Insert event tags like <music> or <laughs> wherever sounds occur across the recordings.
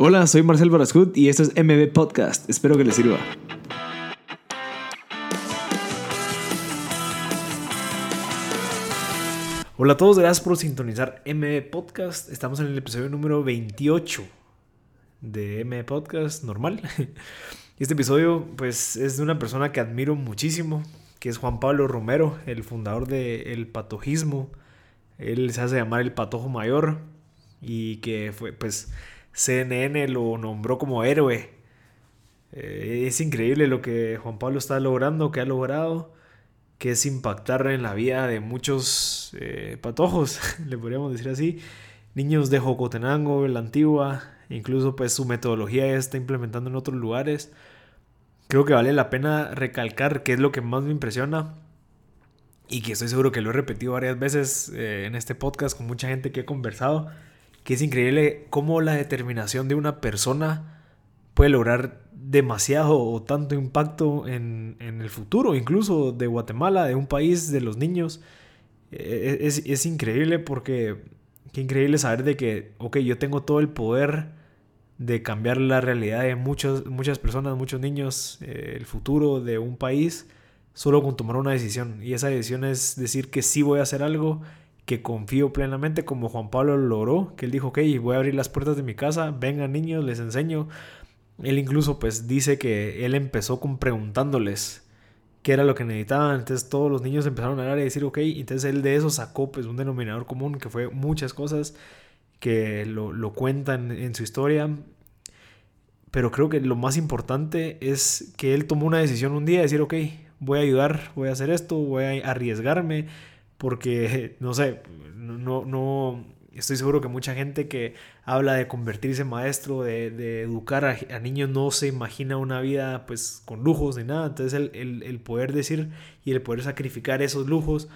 Hola, soy Marcel Barascut y esto es MB Podcast. Espero que les sirva. Hola a todos, gracias por sintonizar MB Podcast. Estamos en el episodio número 28 de MB Podcast normal. <laughs> Este episodio pues es de una persona que admiro muchísimo, que es Juan Pablo Romero, el fundador del patojismo. Él se hace llamar el patojo mayor y que fue pues CNN lo nombró como héroe. Eh, es increíble lo que Juan Pablo está logrando, que ha logrado, que es impactar en la vida de muchos eh, patojos, <laughs> le podríamos decir así, niños de Jocotenango, la antigua, incluso pues su metodología ya está implementando en otros lugares. Creo que vale la pena recalcar que es lo que más me impresiona y que estoy seguro que lo he repetido varias veces eh, en este podcast con mucha gente que he conversado, que es increíble cómo la determinación de una persona puede lograr demasiado o tanto impacto en, el futuro, incluso de Guatemala, de un país, de los niños. Eh, es, es increíble porque qué increíble saber de que, ok, yo tengo todo el poder de cambiar la realidad de muchos, muchas personas, muchos niños, eh, el futuro de un país, solo con tomar una decisión. Y esa decisión es decir que sí voy a hacer algo que confío plenamente, como Juan Pablo lo logró, que él dijo, ok, voy a abrir las puertas de mi casa, vengan niños, les enseño. Él incluso pues dice que él empezó con preguntándoles qué era lo que necesitaban, entonces todos los niños empezaron a hablar y decir, ok, entonces él de eso sacó pues un denominador común que fue muchas cosas que lo, lo cuentan en su historia. Pero creo que lo más importante es que él tomó una decisión un día, de decir, ok, voy a ayudar, voy a hacer esto, voy a arriesgarme, porque, no sé, no, no, estoy seguro que mucha gente que habla de convertirse en maestro, de, educar a, niños, no se imagina una vida pues con lujos ni nada. Entonces el, el poder decir y el poder sacrificar esos lujos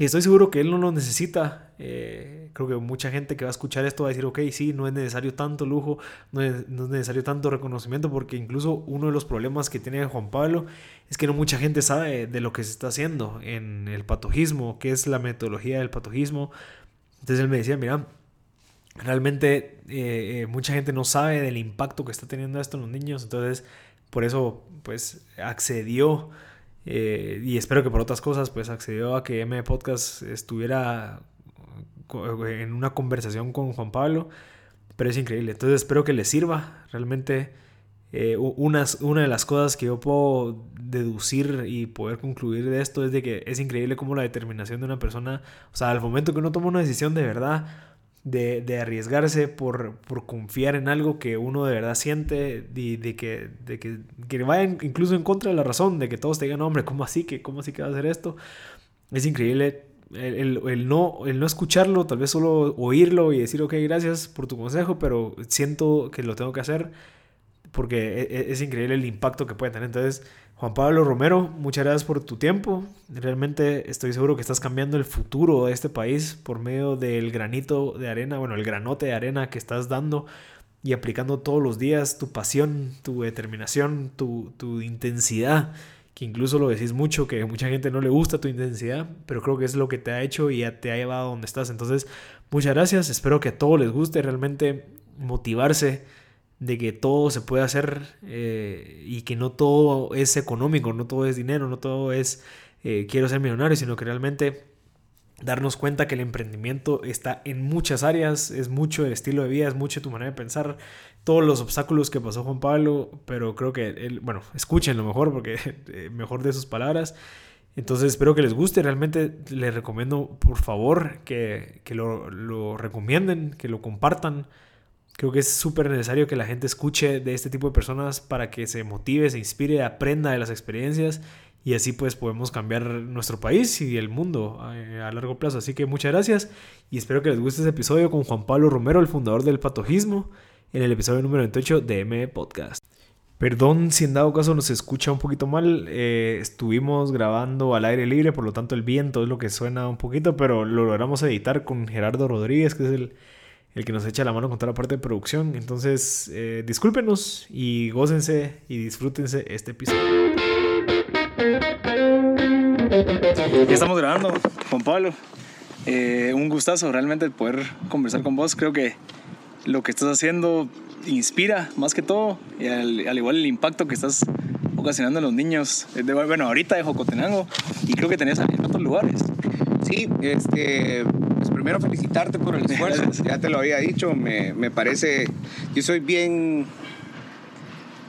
y estoy seguro que él no lo necesita. Eh, creo que mucha gente que va a escuchar esto va a decir, ok, sí, no es necesario tanto lujo, no es, necesario tanto reconocimiento, porque incluso uno de los problemas que tiene Juan Pablo es que no mucha gente sabe de lo que se está haciendo en el patojismo, qué es la metodología del patojismo. Entonces él me decía, mira, realmente eh, eh, mucha gente no sabe del impacto que está teniendo esto en los niños, entonces por eso pues accedió eh, y espero que por otras cosas, pues accedió a que M Podcast estuviera en una conversación con Juan Pablo. Pero es increíble. Entonces espero que les sirva. Realmente eh, una, una de las cosas que yo puedo deducir y poder concluir de esto es de que es increíble cómo la determinación de una persona, o sea, al momento que uno toma una decisión de verdad, de, arriesgarse por, confiar en algo que uno de verdad siente y de que, de que, que vaya incluso en contra de la razón, de que todos te digan, hombre, ¿cómo así que, cómo así que va a hacer esto? Es increíble el, no, el no escucharlo, tal vez solo oírlo y decir, ok, gracias por tu consejo, pero siento que lo tengo que hacer porque e, e, es, increíble el impacto que puede tener. Entonces, Juan Pablo Romero, muchas gracias por tu tiempo. Realmente estoy seguro que estás cambiando el futuro de este país por medio del granito de arena, bueno, el granote de arena que estás dando y aplicando todos los días tu pasión, tu determinación, tu, tu intensidad, que incluso lo decís mucho, que mucha gente no le gusta tu intensidad, pero creo que es lo que te ha hecho y ya te ha llevado a donde estás. Entonces, muchas gracias, espero que a todos les guste realmente motivarse de que todo se puede hacer eh, y que no todo es económico, no todo es dinero, no todo es eh, quiero ser millonario, sino que realmente darnos cuenta que el emprendimiento está en muchas áreas, es mucho el estilo de vida, es mucho tu manera de pensar, todos los obstáculos que pasó Juan Pablo, pero creo que, él, bueno, escuchen mejor porque <laughs> eh, mejor de sus palabras. Entonces espero que les guste, realmente les recomiendo por favor que, que lo, lo recomienden, que lo compartan. Creo que es súper necesario que la gente escuche de este tipo de personas para que se motive, se inspire, aprenda de las experiencias y así pues podemos cambiar nuestro país y el mundo eh, a, largo plazo. Así que muchas gracias y espero que les guste este episodio con Juan Pablo Romero, el fundador del patojismo, en el episodio número 28 de M Podcast. Perdón si en dado caso nos escucha un poquito mal, eh, estuvimos grabando al aire libre, por lo tanto el viento es lo que suena un poquito, pero lo logramos editar con Gerardo Rodríguez, que es el el que nos echa la mano con toda la parte de producción. Entonces, eh, discúlpenos y gócense y disfrútense este episodio. Ya estamos grabando, Juan Pablo. Eh, un gustazo realmente poder conversar con vos. Creo que lo que estás haciendo inspira más que todo, y al, igual el impacto que estás ocasionando en los niños. Eh, bueno, ahorita de Jocotenango y creo que tenías en otros lugares. Sí, este, pues primero felicitarte por el esfuerzo, <laughs> ya te lo había dicho, me, me parece, yo soy bien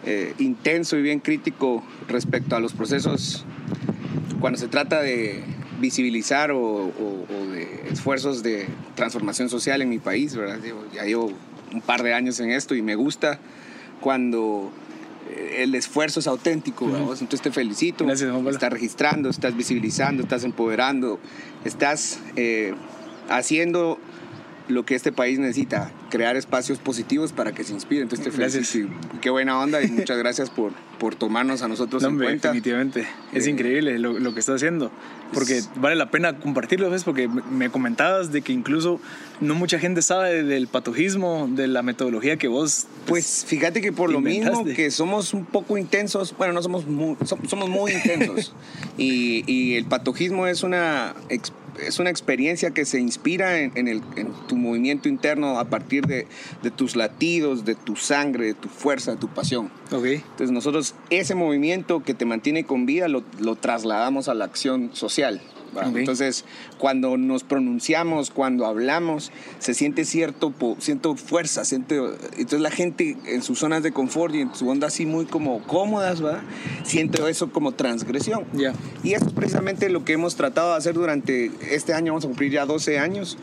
eh, intenso y bien crítico respecto a los procesos. Cuando se trata de visibilizar o, de esfuerzos de transformación social en mi país, ¿verdad? ya llevo un par de años en esto y me gusta cuando eh, el esfuerzo es auténtico, entonces te felicito. estás registrando, estás visibilizando, estás empoderando, estás eh, haciendo lo que este país necesita, crear espacios positivos para que se inspire. Entonces te felicito. Qué buena onda y muchas gracias por, por tomarnos a nosotros en cuenta. Definitivamente. Es eh, increíble lo, lo, que estás haciendo. Porque vale la pena compartirlo, ¿ves? Porque me comentabas de que incluso no mucha gente sabe del patojismo, de la metodología que vos... Pues, pues fíjate que por lo mismo que somos un poco intensos, bueno, no somos muy, somos muy intensos. <laughs> y, y el patojismo es una es una experiencia que se inspira en, el, en tu movimiento interno a partir de, de, tus latidos, de tu sangre, de tu fuerza, de tu pasión. Okay. Entonces nosotros ese movimiento que te mantiene con vida lo, lo trasladamos a la acción social. Entonces, cuando nos pronunciamos, cuando hablamos, se siente cierto, siento fuerza, siente, entonces la gente en sus zonas de confort y en su onda así muy como cómodas, ¿va? siente eso como transgresión. Y eso es precisamente lo que hemos tratado de hacer durante este año, vamos a cumplir ya 12 años.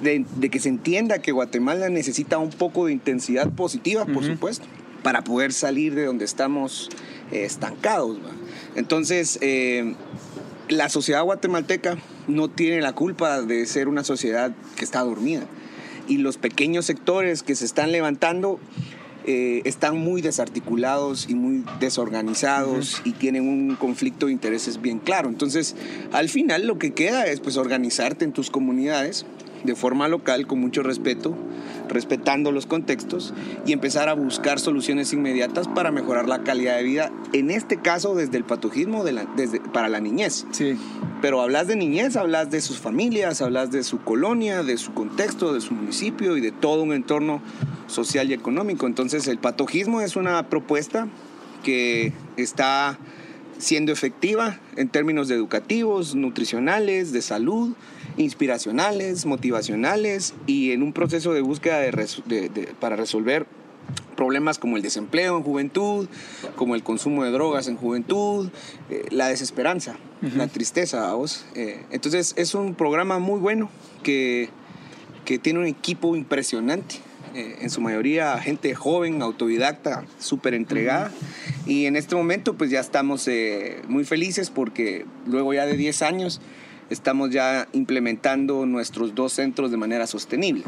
De, que se entienda que Guatemala necesita un poco de intensidad positiva, por supuesto, para poder salir de donde estamos eh, estancados. ¿va? Entonces, eh, la sociedad guatemalteca no tiene la culpa de ser una sociedad que está dormida. Y los pequeños sectores que se están levantando eh, están muy desarticulados y muy desorganizados y tienen un conflicto de intereses bien claro. Entonces, al final lo que queda es pues organizarte en tus comunidades de forma local, con mucho respeto, respetando los contextos y empezar a buscar soluciones inmediatas para mejorar la calidad de vida, en este caso desde el patojismo desde, para la niñez. Sí. Pero hablas de niñez, hablas de sus familias, hablas de su colonia, de su contexto, de su municipio y de todo un entorno social y económico. Entonces el patojismo es una propuesta que está siendo efectiva en términos educativos, nutricionales, de salud, inspiracionales, motivacionales y en un proceso de búsqueda para resolver problemas como el desempleo en juventud, como el consumo de drogas en juventud, eh, la desesperanza, la tristeza, vos. Eh, entonces es un programa muy bueno que, que tiene un equipo impresionante. Eh, en su mayoría gente joven, autodidacta, súper entregada. Y en este momento pues ya estamos muy felices porque luego ya de 10 años estamos ya implementando nuestros dos centros de manera sostenible.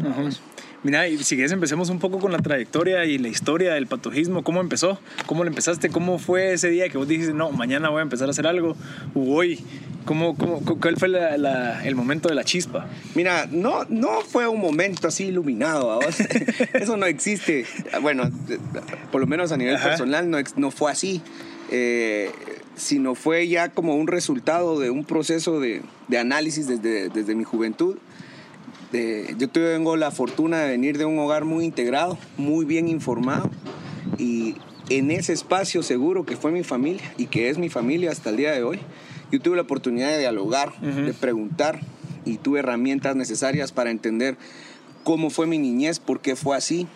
Mira, y si quieres empecemos un poco con la trayectoria y la historia del patojismo. ¿Cómo empezó? ¿Cómo lo empezaste? ¿Cómo fue ese día que vos dijiste, no, mañana voy a empezar a hacer algo? ¿O hoy? ¿Cómo, cómo, ¿Cuál fue el momento de la chispa? Mira, no, no fue un momento así iluminado. <laughs> Eso no existe. Bueno, por lo menos a nivel personal no, no fue así. Eh, sino fue ya como un resultado de un proceso de, de análisis desde, desde, mi juventud. De, yo tengo la fortuna de venir de un hogar muy integrado, muy bien informado y en ese espacio seguro que fue mi familia y que es mi familia hasta el día de hoy, yo tuve la oportunidad de dialogar, de preguntar y tuve herramientas necesarias para entender cómo fue mi niñez, por qué fue así,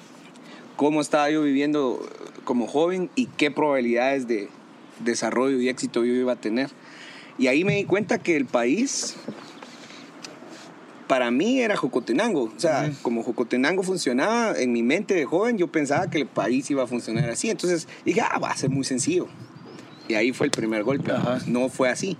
cómo estaba yo viviendo como joven y qué probabilidades de, desarrollo y éxito yo iba a tener. Y ahí me di cuenta que el país para mí era Jocotenango. O sea, como Jocotenango funcionaba en mi mente de joven, yo pensaba que el país iba a funcionar así. Entonces dije, ah, va a ser muy sencillo. Y ahí fue el primer golpe. No fue así.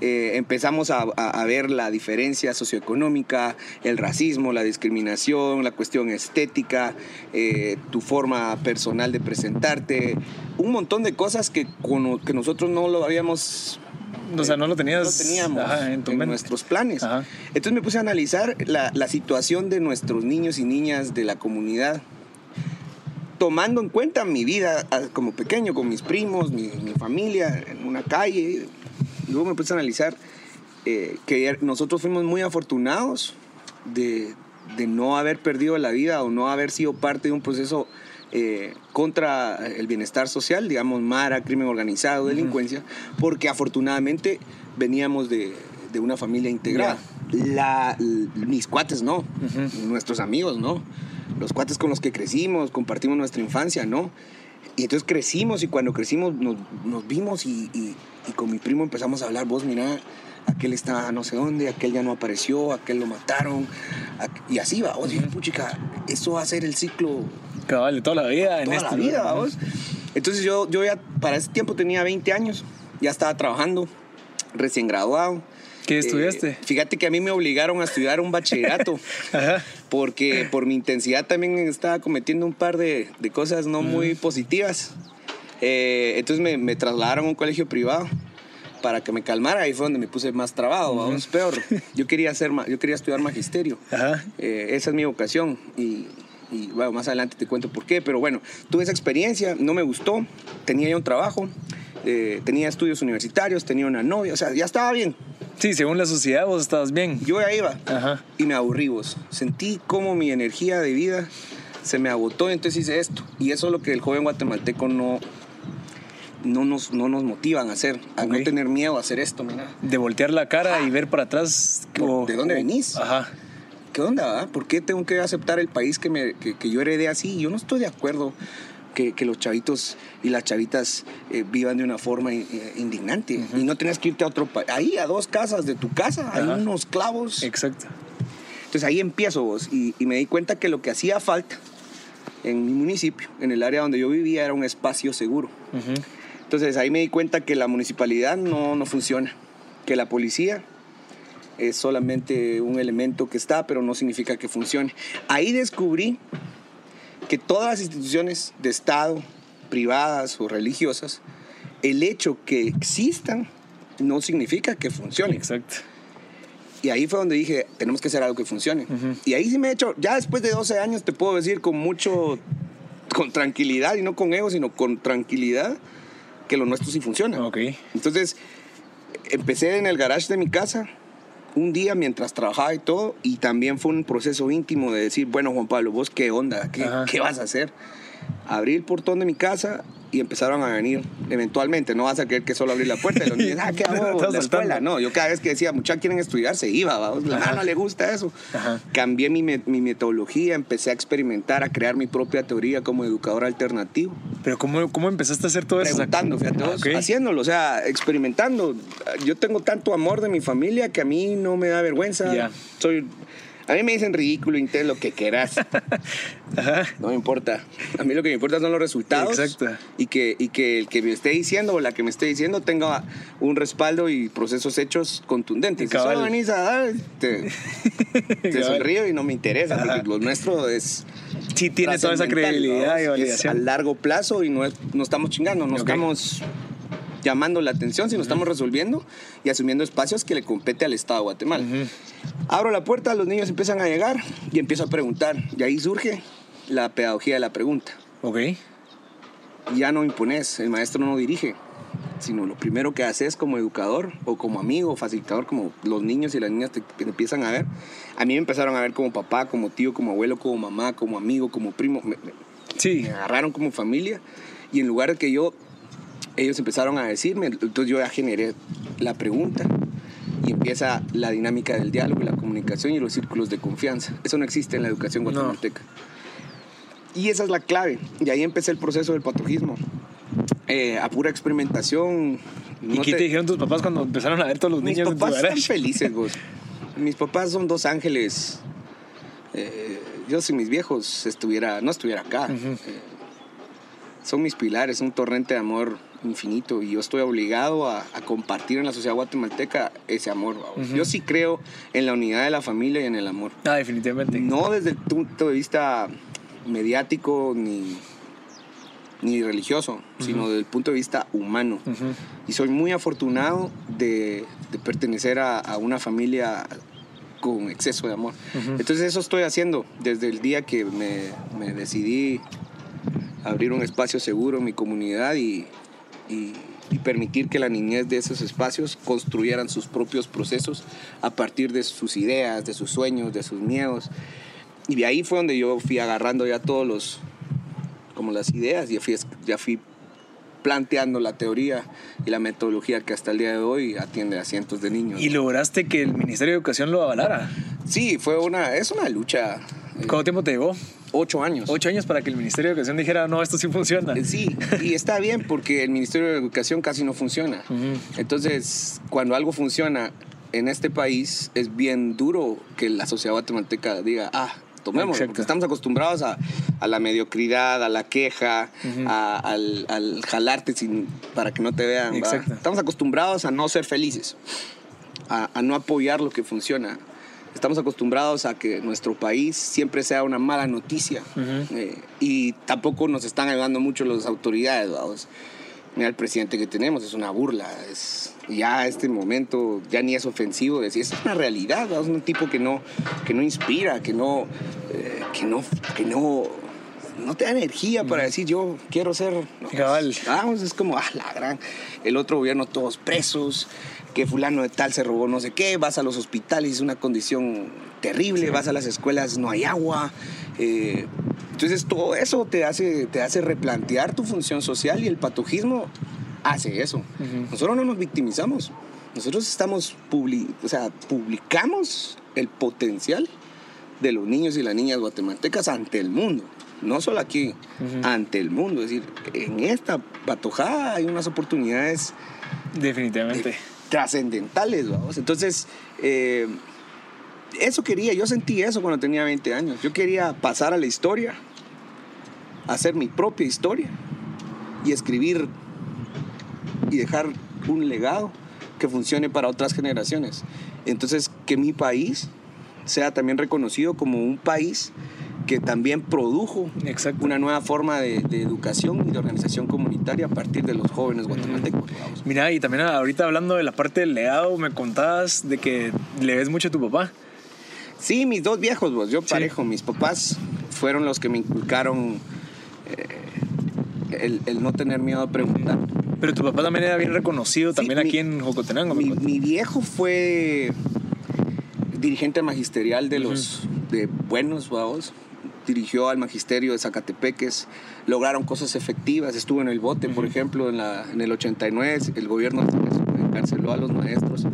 Eh, empezamos a, ver la diferencia socioeconómica, el racismo, la discriminación, la cuestión estética, eh, tu forma personal de presentarte, un montón de cosas que, que nosotros no lo habíamos o sea, no lo tenías teníamos en, nuestros planes. Entonces me puse a analizar la, la, situación de nuestros niños y niñas de la comunidad, tomando en cuenta mi vida ah, como pequeño, con mis primos, mi, mi familia, en una calle, luego me puse a analizar eh, que nosotros fuimos muy afortunados de, de, no haber perdido la vida o no haber sido parte de un proceso eh, contra el bienestar social, digamos, Mara, crimen organizado, delincuencia, porque afortunadamente veníamos de, de una familia integrada. La, mis cuates no, nuestros amigos no, los cuates con los que crecimos, compartimos nuestra infancia, no. Y entonces crecimos y cuando crecimos nos, nos vimos y, y- y con mi primo empezamos a hablar, vos mira, aquel está no sé dónde, aquel ya no apareció, aquel lo mataron, y así va, vos, dije, puchica, eso va a ser el ciclo Cabal, de toda la vida en toda este la vida, vamos. Entonces yo, yo ya para ese tiempo tenía 20 años, ya estaba trabajando, recién graduado. ¿Qué Eh, estudiaste? fíjate que a mí me obligaron a estudiar un bachillerato, <laughs> Ajá. porque por mi intensidad también estaba cometiendo un par de, de cosas no muy positivas. Eh, entonces me, me trasladaron a un colegio privado para que me calmara, ahí fue donde me puse más trabado, vamos, peor. Yo quería, hacer, yo quería estudiar magisterio. Eh, esa es mi vocación y, y, bueno, más adelante te cuento por qué, pero bueno, tuve esa experiencia, no me gustó, tenía ya un trabajo, eh, tenía estudios universitarios, tenía una novia, o sea, ya estaba bien, Sí, según la sociedad vos estabas bien. yo ya iba Ajá. y me aburrí vos, sentí como mi energía de vida se me agotó, entonces hice esto y eso es lo que el joven guatemalteco no... No nos, no nos motivan a hacer, a no tener miedo a hacer esto, mira. De voltear la cara y ver para atrás. o- ¿De dónde o- venís? Ajá. ¿qué onda? ah? ¿Por qué tengo que aceptar el país que, me, que, que yo heredé así? Yo no estoy de acuerdo que, que los chavitos y las chavitas eh, vivan de una forma eh, indignante. Y no tienes que irte a otro país. Ahí, a dos casas de tu casa, hay unos clavos. Exacto. Entonces ahí empiezo vos. Y, y me di cuenta que lo que hacía falta en mi municipio, en el área donde yo vivía, era un espacio seguro. Entonces ahí me di cuenta que la municipalidad no, no funciona, que la policía es solamente un elemento que está, pero no significa que funcione. Ahí descubrí que todas las instituciones de Estado, privadas o religiosas, el hecho que existan no significa que funcionen. Exacto. Y ahí fue donde dije, tenemos que hacer algo que funcione. Ujú. Y ahí sí me he hecho, ya después de 12 años te puedo decir con mucho, con tranquilidad, y no con ego, sino con tranquilidad, que lo nuestro sí funciona. Ok. Entonces, empecé en el garage de mi casa un día mientras trabajaba y todo, y también fue un proceso íntimo de decir, bueno, Juan Pablo, vos qué onda, qué, qué vas a hacer. Abrí el portón de mi casa y empezaron a venir eventualmente. No vas a creer que solo abrí la puerta y los niños, <laughs> ah, qué hago la escuela. No, yo cada vez que decía, muchachos quieren estudiar, se iba, vamos, la no le gusta eso. Ajá. Cambié mi, mi metodología, empecé a experimentar, a crear mi propia teoría como educador alternativo Pero ¿cómo, cómo empezaste a hacer todo eso? Preguntando, fíjate vos, ok. haciéndolo, o sea, experimentando. Yo tengo tanto amor de mi familia que a mí no me da vergüenza. Ya. Soy, a mí me dicen ridículo, inté lo que quieras. <laughs> Ajá. No me importa. A mí lo que me importa son los resultados. Exacto. Y que, y que el que me esté diciendo o la que me esté diciendo tenga un respaldo y procesos hechos contundentes. Cabal. solo venís a dar, te, <laughs> sonrío y no me interesa, Ajá. porque lo nuestro es Sí, tiene toda esa credibilidad ¿no? y Es a validación. largo plazo y no, es- no estamos chingando, no Ok. estamos llamando la atención, sino estamos resolviendo y asumiendo espacios que le compete al Estado de Guatemala. Ujú. Abro la puerta, los niños empiezan a llegar y empiezo a preguntar. Y ahí surge la pedagogía de la pregunta. Ok. Ya no impones, el maestro no dirige, sino lo primero que haces como educador o como amigo, facilitador, como los niños y las niñas te, te empiezan a ver. A mí me empezaron a ver como papá, como tío, como abuelo, como mamá, como amigo, como primo. Me- me- Sí. me agarraron como familia y en lugar de que yo, ellos empezaron a decirme, entonces yo ya generé la pregunta y empieza la dinámica del diálogo y la comunicación y los círculos de confianza. Eso no existe en la educación No. guatemalteca. Y esa es la clave. Y ahí empecé el proceso del patojismo. Eh, a pura experimentación. ¿Y no qué te... dijeron tus papás cuando empezaron a ver todos los mis niños en tu papás están felices, vos. Mis papás son dos ángeles. Eh, yo si mis viejos estuviera, no estuviera acá. Eh, son mis pilares, un torrente de amor infinito y yo estoy obligado a, a compartir en la sociedad guatemalteca ese amor. Yo sí creo en la unidad de la familia y en el amor. Ah, definitivamente. No desde el punto de vista mediático ni, ni religioso, sino desde el punto de vista humano. Y soy muy afortunado de, de pertenecer a, a una familia con exceso de amor. Entonces eso estoy haciendo desde el día que me, me decidí abrir un espacio seguro en mi comunidad y, y- y permitir que la niñez de esos espacios construyeran sus propios procesos a partir de sus ideas, de sus sueños, de sus miedos. Y de ahí fue donde yo fui agarrando ya todos los, como las ideas, ya fui, ya fui planteando la teoría y la metodología que hasta el día de hoy atiende a cientos de niños. ¿Y lograste que el Ministerio de Educación lo avalara? Sí, fue una, es una lucha. eh, ¿Cuánto tiempo te llevó? Ocho años. Ocho años para que el Ministerio de Educación dijera, no, esto sí funciona. Eh, Sí, y está bien porque el Ministerio de Educación casi no funciona. Entonces, cuando algo funciona en este país, es bien duro que la sociedad guatemalteca diga, ah, tomemos, porque estamos acostumbrados a, a la mediocridad, a la queja, a- al, al jalarte sin, para que no te vean. Estamos acostumbrados a no ser felices, a, a no apoyar lo que funciona. Estamos acostumbrados a que nuestro país siempre sea una mala noticia eh, y tampoco nos están ayudando mucho las autoridades. vamos. Mira el presidente que tenemos, es una burla. Es, ya este momento ya ni es ofensivo decir, es una realidad, es un tipo que no, que no inspira, que no, eh, que no, que no, no te da energía para decir yo quiero ser... no, Cabal. Vamos, es como, ah, la gran. El otro gobierno todos presos, que fulano de tal se robó no sé qué, vas a los hospitales, es una condición terrible, vas a las escuelas, no hay agua. eh, entonces todo eso te hace, te hace replantear tu función social y el patojismo hace eso. Nosotros no nos victimizamos, nosotros estamos, o sea, publicamos el potencial de los niños y las niñas guatemaltecas ante el mundo. No solo aquí, ante el mundo. Es decir, en esta patojada hay unas oportunidades Definitivamente. Trascendentales, vamos. Entonces, eh, eso quería, yo sentí eso cuando tenía 20 años. Yo quería pasar a la historia, hacer mi propia historia y escribir y dejar un legado que funcione para otras generaciones. Entonces, que mi país sea también reconocido como un país que también produjo Exacto. una nueva forma de, de educación y de organización comunitaria a partir de los jóvenes guatemaltecos. vamos. Mira, y también ahorita hablando de la parte del legado, me contabas de que le ves mucho a tu papá. Sí, mis dos viejos, vos, yo parejo. Mis papás fueron los que me inculcaron eh, el, el no tener miedo a preguntar. Pero tu papá también era bien reconocido, también aquí en Jocotenango. Mi, viejo fue dirigente magisterial de los de buenos, vamos. Dirigió al magisterio de Zacatepeques, lograron cosas efectivas. Estuvo en el bote, por ejemplo, en, la, en el 89, el gobierno encarceló a los maestros.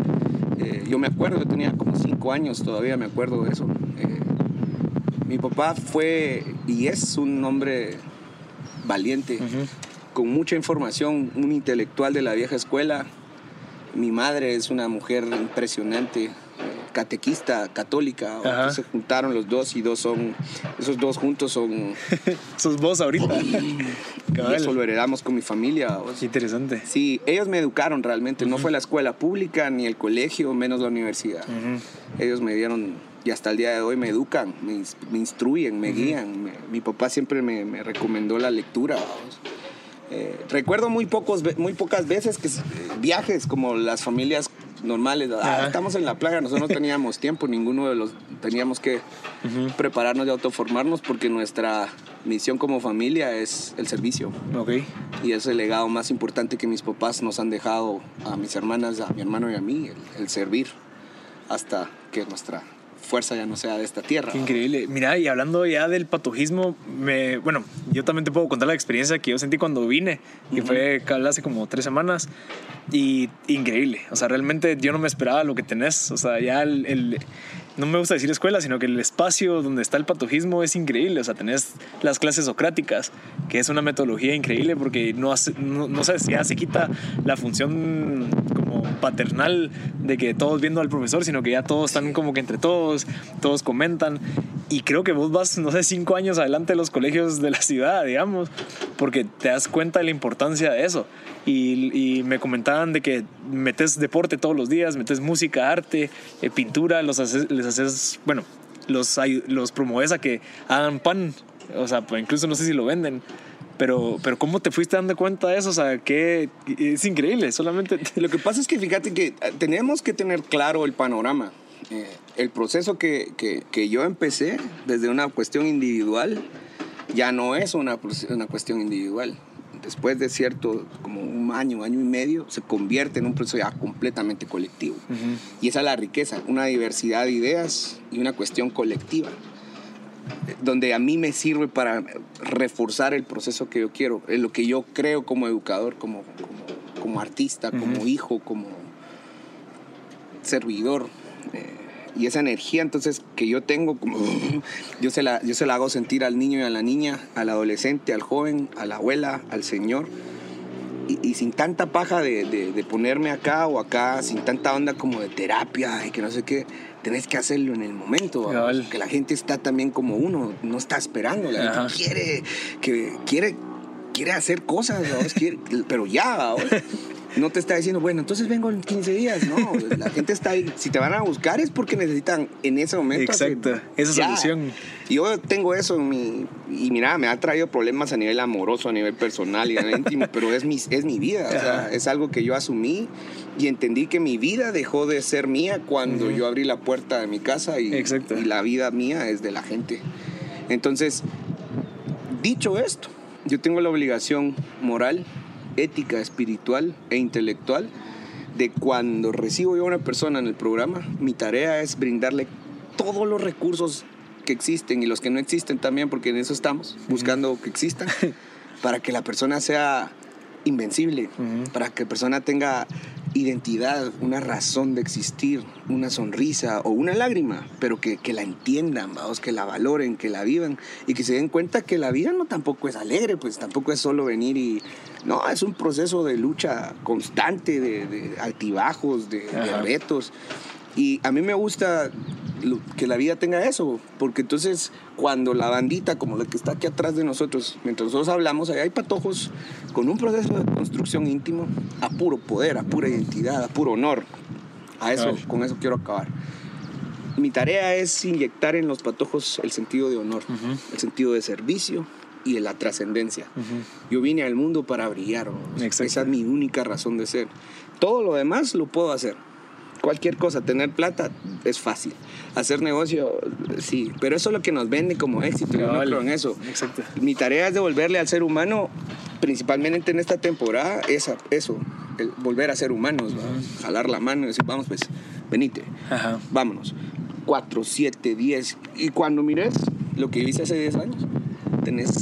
Eh, yo me acuerdo, yo tenía como cinco años todavía, me acuerdo de eso. Eh, mi papá fue y es un hombre valiente, con mucha información, un intelectual de la vieja escuela. Mi madre es una mujer impresionante, catequista, católica. Ajá. Se juntaron los dos y dos son, esos dos juntos son, <laughs> Sos vos ahorita. <laughs> y eso lo heredamos con mi familia. Qué interesante. Sí, ellos me educaron realmente, no fue la escuela pública ni el colegio, menos la universidad. Ellos me dieron, y hasta el día de hoy me educan, me, me instruyen, me guían. Me- mi papá siempre me, me recomendó la lectura. Eh, recuerdo muy, pocos, muy pocas veces que eh, viajes como las familias normales. Ah, estamos en la playa, nosotros no teníamos tiempo, ninguno de los teníamos que prepararnos y autoformarnos porque nuestra misión como familia es el servicio Ok. y es el legado más importante que mis papás nos han dejado a mis hermanas, a mi hermano y a mí, el, el servir hasta que nuestra fuerza ya no sea de esta tierra. Qué increíble. Mira, y hablando ya del patojismo, me, bueno, yo también te puedo contar la experiencia que yo sentí cuando vine, que fue cabal, hace como tres semanas, y increíble. O sea, realmente yo no me esperaba lo que tenés. O sea, ya el, el- no me gusta decir escuela, sino que el espacio donde está el patojismo es increíble. O sea, tenés las clases socráticas, que es una metodología increíble porque no, hace, no, no sé, ya se quita la función como paternal de que todos viendo al profesor, sino que ya todos están como que entre todos, todos comentan. Y creo que vos vas, no sé, cinco años adelante de los colegios de la ciudad, digamos, porque te das cuenta de la importancia de eso. Y, y me comentaban de que metes deporte todos los días, metes música, arte, eh, pintura, los haces- les haces, bueno, los, los promueves a que hagan pan. O sea, pues incluso no sé si lo venden. Pero, pero ¿cómo te fuiste dando cuenta de eso? O sea, que es increíble, solamente... <laughs> Lo que pasa es que fíjate que eh, tenemos que tener claro el panorama. Eh, el proceso que, que- que yo empecé desde una cuestión individual ya no es una, proce- una cuestión individual. Después de cierto, como un año, año y medio, se convierte en un proceso ya completamente colectivo. Y esa es la riqueza, una diversidad de ideas y una cuestión colectiva. donde a mí me sirve para reforzar el proceso que yo quiero, en lo que yo creo como educador, como, como, como artista, como hijo, como servidor. Eh, y esa energía entonces que yo tengo, como, yo, se la, yo se la hago sentir al niño y a la niña, al adolescente, al joven, a la abuela, al señor. Y, sin tanta paja de, de, ponerme acá o acá, sin tanta onda como de terapia y que no sé qué, tenés que hacerlo en el momento. Que la gente está también como uno, no está esperando, la gente quiere, que, quiere, quiere hacer cosas, pero ya no te está diciendo, bueno, entonces vengo en 15 días. No, la gente está ahí. Si te van a buscar es porque necesitan en ese momento. Exacto, esa solución. Yo tengo eso en mi. Y mira, me ha traído problemas a nivel amoroso, a nivel personal y a nivel íntimo, <laughs> pero es mi, es mi vida. O sea, es algo que yo asumí y entendí que mi vida dejó de ser mía cuando yo abrí la puerta de mi casa y, y la vida mía es de la gente. Entonces, dicho esto, yo tengo la obligación moral ética, espiritual e intelectual de cuando recibo yo a una persona en el programa, mi tarea es brindarle todos los recursos que existen y los que no existen también, porque en eso estamos, buscando que existan, <laughs> para que la persona sea invencible, para que la persona tenga identidad, una razón de existir, una sonrisa o una lágrima, pero que, que, la entiendan, vamos, que la valoren, que la vivan y que se den cuenta que la vida no tampoco es alegre, pues tampoco es solo venir y... No, es un proceso de lucha constante, de, de altibajos, de, de retos. Y a mí me gusta que la vida tenga eso, porque entonces cuando la bandita, como la que está aquí atrás de nosotros, mientras nosotros hablamos, ahí hay patojos con un proceso de construcción íntimo a puro poder, a pura identidad, a puro honor. A eso, con eso quiero acabar. Mi tarea es inyectar en los patojos el sentido de honor, el sentido de servicio y la trascendencia. Yo vine al mundo para brillar, esa es mi única razón de ser. Todo lo demás lo puedo hacer cualquier cosa, tener plata es fácil. Hacer negocio, sí, pero eso es lo que nos vende como éxito. Yo no creo en eso. Exacto. Mi tarea es devolverle al ser humano, principalmente en esta temporada, esa, eso, el volver a ser humanos, jalar la mano y decir, vamos pues, venite, vámonos. Cuatro, siete, diez. Y cuando mires lo que hice hace diez años, tenés...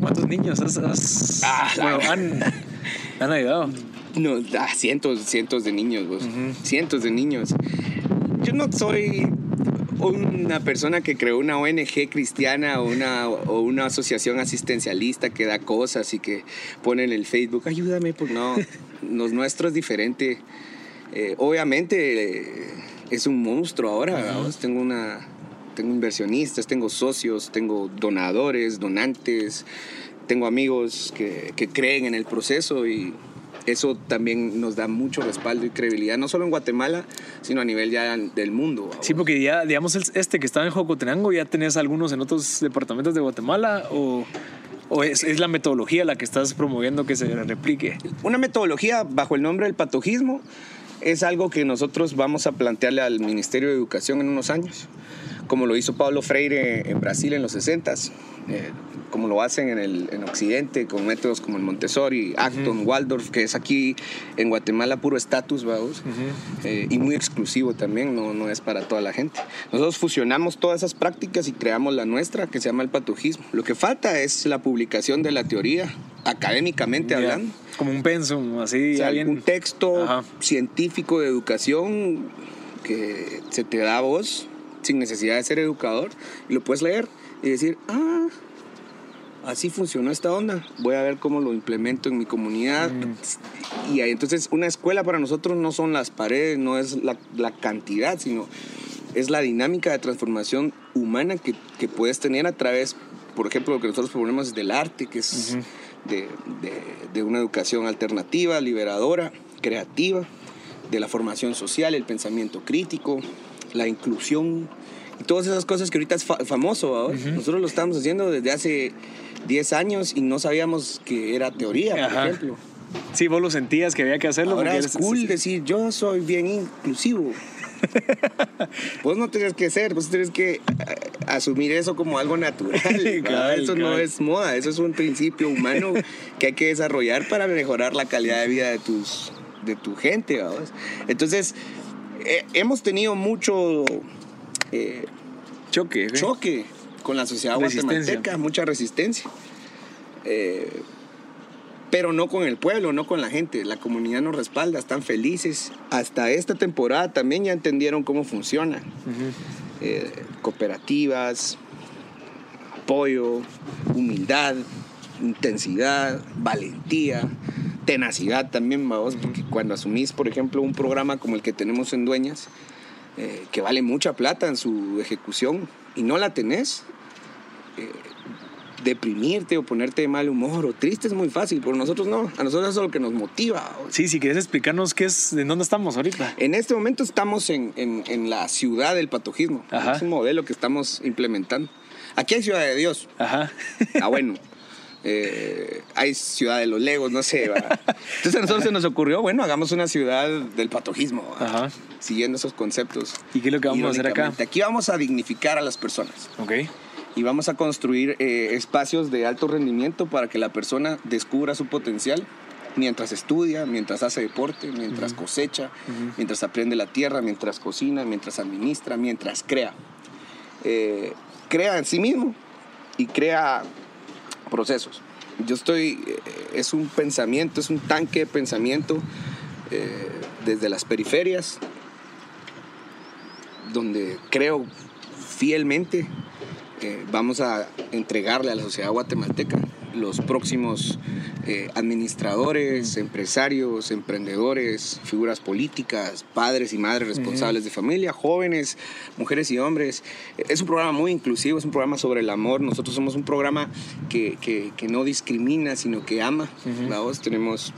¿Cuántos niños has, ah, han, han ayudado? <laughs> No, ah, cientos, cientos de niños, cientos de niños. Yo no soy una persona que creó una ONG cristiana o una, o una asociación asistencialista que da cosas y que pone en el Facebook, ayúdame, pues no, <laughs> los nuestros es diferente. Eh, obviamente eh, es un monstruo ahora, tengo una... Tengo inversionistas, tengo socios, tengo donadores, donantes, tengo amigos que, que creen en el proceso y, eso también nos da mucho respaldo y credibilidad, no solo en Guatemala, sino a nivel ya del mundo. Sí, porque ya, digamos, este que estaba en Jocotenango, ¿ya tenés algunos en otros departamentos de Guatemala o...? ¿O es, es, la metodología la que estás promoviendo que se replique? Una metodología bajo el nombre del patojismo es algo que nosotros vamos a plantearle al Ministerio de Educación en unos años, como lo hizo Pablo Freire en Brasil en los 60s como lo hacen en, el, en Occidente, con métodos como el Montessori, Acton, Waldorf, que es aquí en Guatemala puro estatus, vamos, eh, y muy exclusivo también, no, no es para toda la gente. Nosotros fusionamos todas esas prácticas y creamos la nuestra, que se llama el patojismo. Lo que falta es la publicación de la teoría, académicamente hablando. Como un pensum, así. Un texto científico de educación que se te da a vos sin necesidad de ser educador y lo puedes leer y decir, ah, así funcionó esta onda, voy a ver cómo lo implemento en mi comunidad. Mm. Y entonces una escuela para nosotros no son las paredes, no es la, la cantidad, sino es la dinámica de transformación humana que, que, puedes tener a través, por ejemplo, lo que nosotros proponemos del arte, que es de, de, de una educación alternativa, liberadora, creativa, de la formación social, el pensamiento crítico, la inclusión y todas esas cosas que ahorita es famoso. Nosotros lo estamos haciendo desde hace 10 años y no sabíamos que era teoría, por ejemplo. Sí, vos lo sentías que había que hacerlo. Ahora es cool decir, yo soy bien inclusivo. <laughs> vos no tienes que ser, vos tienes que eh, asumir eso como algo natural. <laughs> eso no es moda, eso es un principio humano que hay que desarrollar para mejorar la calidad de vida de, tus, de tu gente. Entonces, hemos tenido mucho eh, choque. Choque con la sociedad guatemalteca, mucha resistencia. Eh, pero no con el pueblo, no con la gente. La comunidad nos respalda, están felices. Hasta esta temporada también ya entendieron cómo funciona. Eh, cooperativas, apoyo, humildad, intensidad, valentía, tenacidad también, vamos, porque cuando asumís, por ejemplo, un programa como el que tenemos en Dueñas, eh, que vale mucha plata en su ejecución, y no la tenés, eh, deprimirte o ponerte de mal humor o triste es muy fácil, pero nosotros no, a nosotros eso es lo que nos motiva. Sí, si quieres explicarnos qué es, en dónde estamos ahorita. En este momento estamos en, en- en la ciudad del patojismo. Ajá. Es un modelo que estamos implementando. Aquí hay Ciudad de Dios. Ajá. Ah, bueno. <laughs> Eh, hay Ciudad de los Legos, no sé. ¿va? <laughs> Entonces a nosotros se nos ocurrió, bueno, hagamos una ciudad del patojismo. Siguiendo esos conceptos. ¿Y qué es lo que vamos a hacer acá? Aquí vamos a dignificar a las personas Ok. y vamos a construir eh, espacios de alto rendimiento para que la persona descubra su potencial mientras estudia, mientras hace deporte, mientras cosecha, mientras aprende la tierra, mientras cocina, mientras administra, mientras crea. Eh, crea en sí mismo y crea procesos. Yo estoy, eh, es un pensamiento, es un tanque de pensamiento eh, desde las periferias, donde creo fielmente eh, vamos a entregarle a la sociedad guatemalteca los próximos eh, administradores, empresarios, emprendedores, figuras políticas, padres y madres responsables de familia, jóvenes, mujeres y hombres. Es un programa muy inclusivo, es un programa sobre el amor. Nosotros somos un programa que, que- que no discrimina, sino que ama. ¿vamos? Tenemos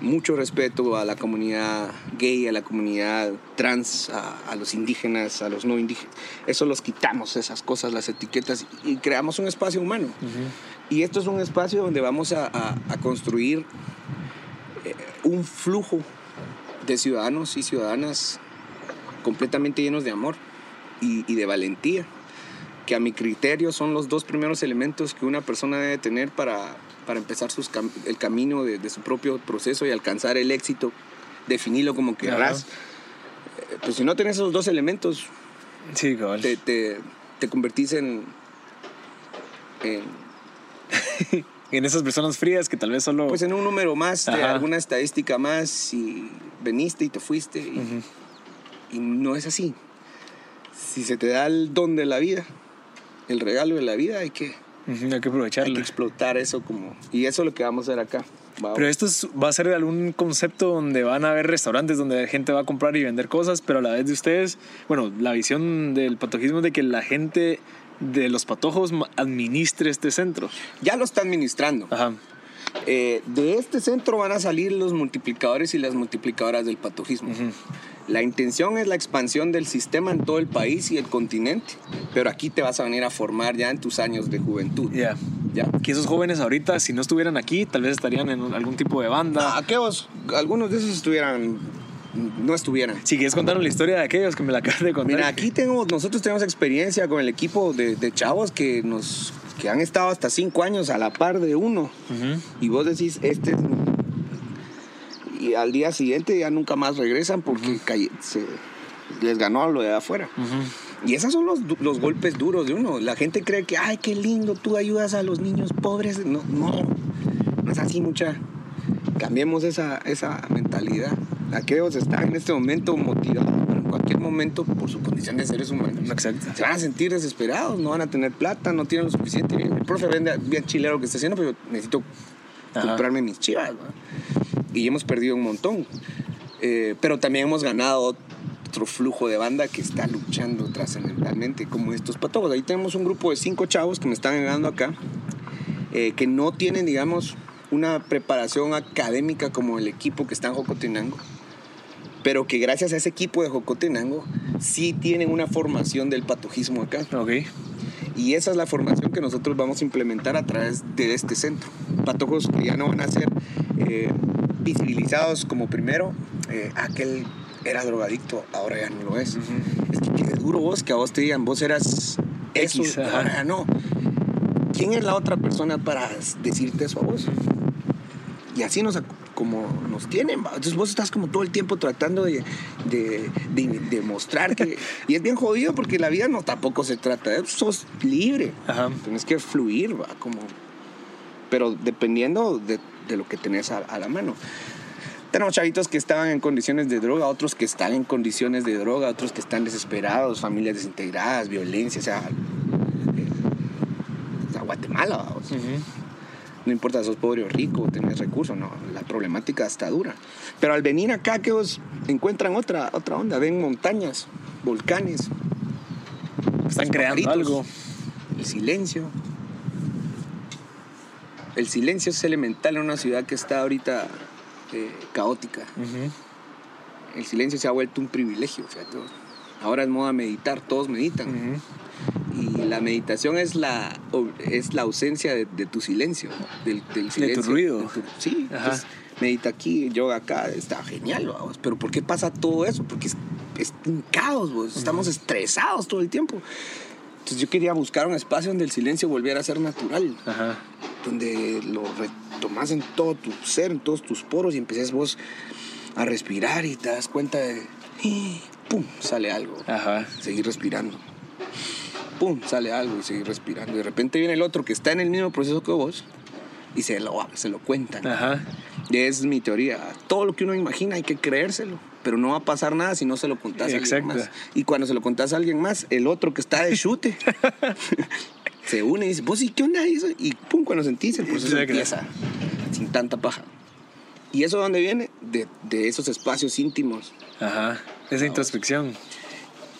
mucho respeto a la comunidad gay, a la comunidad trans, a, a los indígenas, a los no indígenas. Eso los quitamos, esas cosas, las etiquetas, y creamos un espacio humano. Y esto es un espacio donde vamos a, a- a construir eh, un flujo de ciudadanos y ciudadanas completamente llenos de amor y, y de valentía, que a mi criterio son los dos primeros elementos que una persona debe tener para, para empezar sus cam- el camino de, de su propio proceso y alcanzar el éxito. Definirlo como querrás. Eh, Pues si no tenés esos dos elementos, Sí, te, te, te convertís en, en <laughs> En esas personas frías que tal vez solo... pues en un número más de alguna estadística más y veniste y te fuiste y, Ujú. y no es así. Si se te da el don de la vida, el regalo de la vida, hay que, hay que hay que aprovecharlo. explotar eso como... Y eso es lo que vamos a hacer acá. Va- Pero esto es- va a ser algún concepto donde van a haber restaurantes donde la gente va a comprar y vender cosas, pero a la vez de ustedes, bueno, la visión del patojismo es de que la gente de los patojos administre este centro. Ya lo está administrando. Ajá. Eh, de este centro van a salir los multiplicadores y las multiplicadoras del patojismo. La intención es la expansión del sistema en todo el país y el continente, pero aquí te vas a venir a formar ya en tus años de juventud. Ya. ¿Ya? Que esos jóvenes ahorita, si no estuvieran aquí, tal vez estarían en algún tipo de banda. Ah, aquellos, algunos de esos estuvieran, no estuvieran. Si quieres contar la historia de aquellos que me la acabas de contar. Mira, aquí tenemos, nosotros tenemos experiencia con el equipo de, de chavos que nos que han estado hasta cinco años a la par de uno. Y vos decís, este es... Y al día siguiente ya nunca más regresan porque calle- se, les ganó a lo de afuera. Y esos son los, los golpes duros de uno. La gente cree que, ay, qué lindo, tú ayudas a los niños pobres. No, no, no es así mucha. Cambiemos esa, esa mentalidad. Aquellos están en este momento motivados, pero en cualquier momento, por su condición de seres humanos, Exacto. se van a sentir desesperados, no van a tener plata, no tienen lo suficiente. El profe vende bien chilero lo que está haciendo, pero yo necesito Ajá. comprarme mis chivas. ¿va? Y hemos perdido un montón. Eh, pero también hemos ganado otro flujo de banda que está luchando trascendentalmente, como estos patojos. Ahí tenemos un grupo de cinco chavos que me están ayudando acá, eh, que no tienen, digamos, una preparación académica como el equipo que está en Jocotenango, pero que gracias a ese equipo de Jocotenango sí tienen una formación del patojismo acá. Ok. Y esa es la formación que nosotros vamos a implementar a través de este centro. Patojos que ya no van a ser eh, visibilizados como primero, eh, aquel era drogadicto, ahora ya no lo es. Es que qué duro vos que a vos te digan, vos eras eso, X, ahora ya no. ¿Quién es la otra persona para decirte eso a vos? Y así nos, como nos tienen. Entonces vos estás como todo el tiempo tratando de, de, de- de mostrar que... Y es bien jodido porque la vida no tampoco se trata de. Sos libre. Ajá. Tienes que fluir, ¿va? Como... Pero dependiendo de, de lo que tenés a, a la mano. Tenemos chavitos que estaban en condiciones de droga, otros que están en condiciones de droga, otros que están desesperados, familias desintegradas, violencia, o sea, eh, o sea, Guatemala, vamos. No importa si sos pobre o rico, tenés recursos, no, la problemática está dura. Pero al venir acá, que os encuentran otra, otra onda, ven montañas, volcanes, Están creando pajaritos, algo. El silencio. El silencio es elemental en una ciudad que está ahorita eh, caótica. El silencio se ha vuelto un privilegio, fíjate. Ahora es moda meditar, todos meditan. La meditación es la, es la ausencia de, de tu silencio, del, del silencio. ruido. de tu- sí, Ajá. entonces, medita aquí, yoga acá, está genial, vamos. Pero ¿por qué pasa todo eso? Porque es, es un caos, vos. estamos estresados todo el tiempo. Entonces yo quería buscar un espacio donde el silencio volviera a ser natural, Ajá. donde lo retomas en todo tu ser, en todos tus poros y empeces vos a respirar y te das cuenta de. ¡pum!, sale algo Ajá. seguir respirando. Pum, sale algo y seguir respirando. Y de repente viene el otro que está en el mismo proceso que vos y se lo, se lo cuentan. Ajá. Y es mi teoría. Todo lo que uno imagina hay que creérselo. Pero no va a pasar nada si no se lo contás a alguien más. Y cuando se lo contás a alguien más, el otro que está de chute <laughs> se une y dice, vos y qué onda eso? Y pum, cuando sentís el proceso Exacto. empieza sin tanta paja. ¿Y eso de dónde viene? De, de esos espacios íntimos. Ajá. Esa introspección.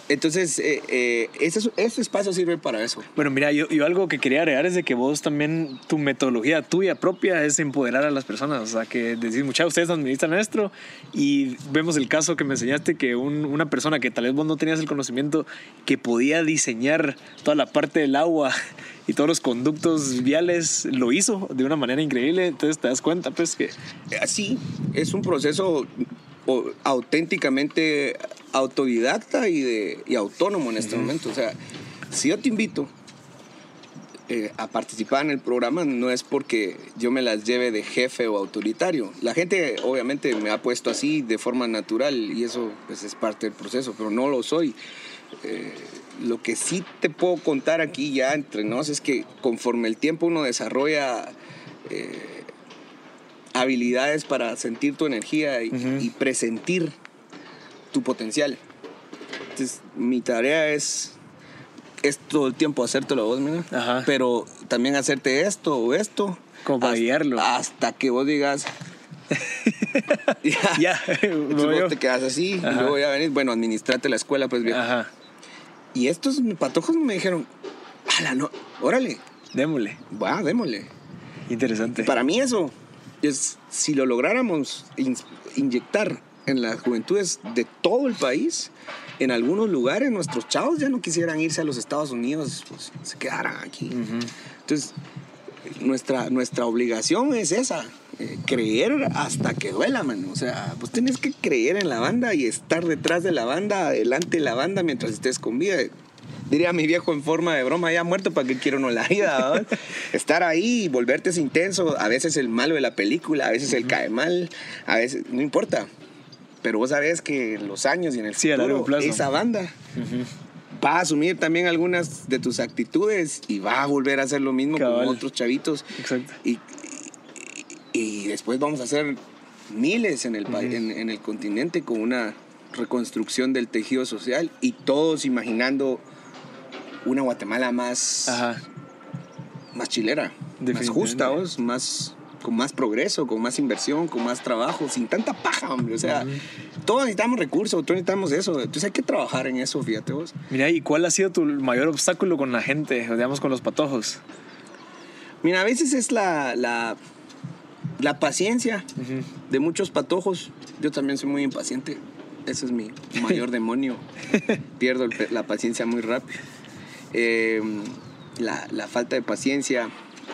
Entonces, eh, eh, ese, ese espacio sirve para eso. Bueno, mira, yo, yo algo que quería agregar es de que vos también, tu metodología tuya propia es empoderar a las personas. O sea, que decís, muchachos, ustedes administran esto y vemos el caso que me enseñaste que un- una persona que tal vez vos no tenías el conocimiento, que podía diseñar toda la parte del agua y todos los conductos viales, lo hizo de una manera increíble. Entonces te das cuenta, pues, que... Así, es un proceso auténticamente autodidacta y, de, y autónomo en este momento. O sea, si yo te invito eh, a participar en el programa, no es porque yo me las lleve de jefe o autoritario. La gente obviamente me ha puesto así de forma natural y eso pues, es parte del proceso, pero no lo soy. Eh, lo que sí te puedo contar aquí ya entre nos es que conforme el tiempo uno desarrolla eh, habilidades para sentir tu energía y presentir tu potencial. Entonces, mi tarea es, es todo el tiempo hacértelo vos, mira. Ajá. Pero también hacerte esto o esto. Como para hasta- guiarlo. Hasta que vos digas. <laughs> ya. Ya, <laughs> Entonces vos te quedas así y Ajá. luego voy a venir, bueno, administrate la escuela, pues bien. Ajá, Y estos patojos me dijeron, ala, no, órale, démosle. va, démosle. Interesante. Para mí eso es, si lo lográramos in- inyectar en las juventudes de todo el país, en algunos lugares nuestros chavos ya no quisieran irse a los Estados Unidos, pues se quedaran aquí. Ujú. Entonces, nuestra, nuestra obligación es esa, eh, creer hasta que duela, mano. O sea, pues tienes que creer en la banda y estar detrás de la banda, adelante de la banda mientras estés con vida. Diría mi viejo en forma de broma, ya muerto, ¿para qué quiero no la vida? ¿va? <laughs> Estar ahí y volverte intenso, a veces el malo de la película, a veces el cae mal, a veces, no importa. Pero vos sabés que en los años y en el Sí, a largo plazo. esa banda va a asumir también algunas de tus actitudes y va a volver a hacer lo mismo Cabal. con otros chavitos. Exacto. Y, y- y después vamos a hacer miles en el, pa- en, en el continente con una reconstrucción del tejido social y todos imaginando una Guatemala más, Ajá. más chilera, más justa, más con más progreso, con más inversión, con más trabajo, sin tanta paja, hombre. O sea, todos necesitamos recursos, todos necesitamos eso. Entonces hay que trabajar en eso, fíjate vos. Mira, ¿y cuál ha sido tu mayor obstáculo con la gente, digamos, con los patojos? Mira, a veces es la, la, la paciencia de muchos patojos. Yo también soy muy impaciente. Ese es mi <laughs> mayor demonio. Pierdo el la paciencia muy rápido. Eh, la, la falta de paciencia,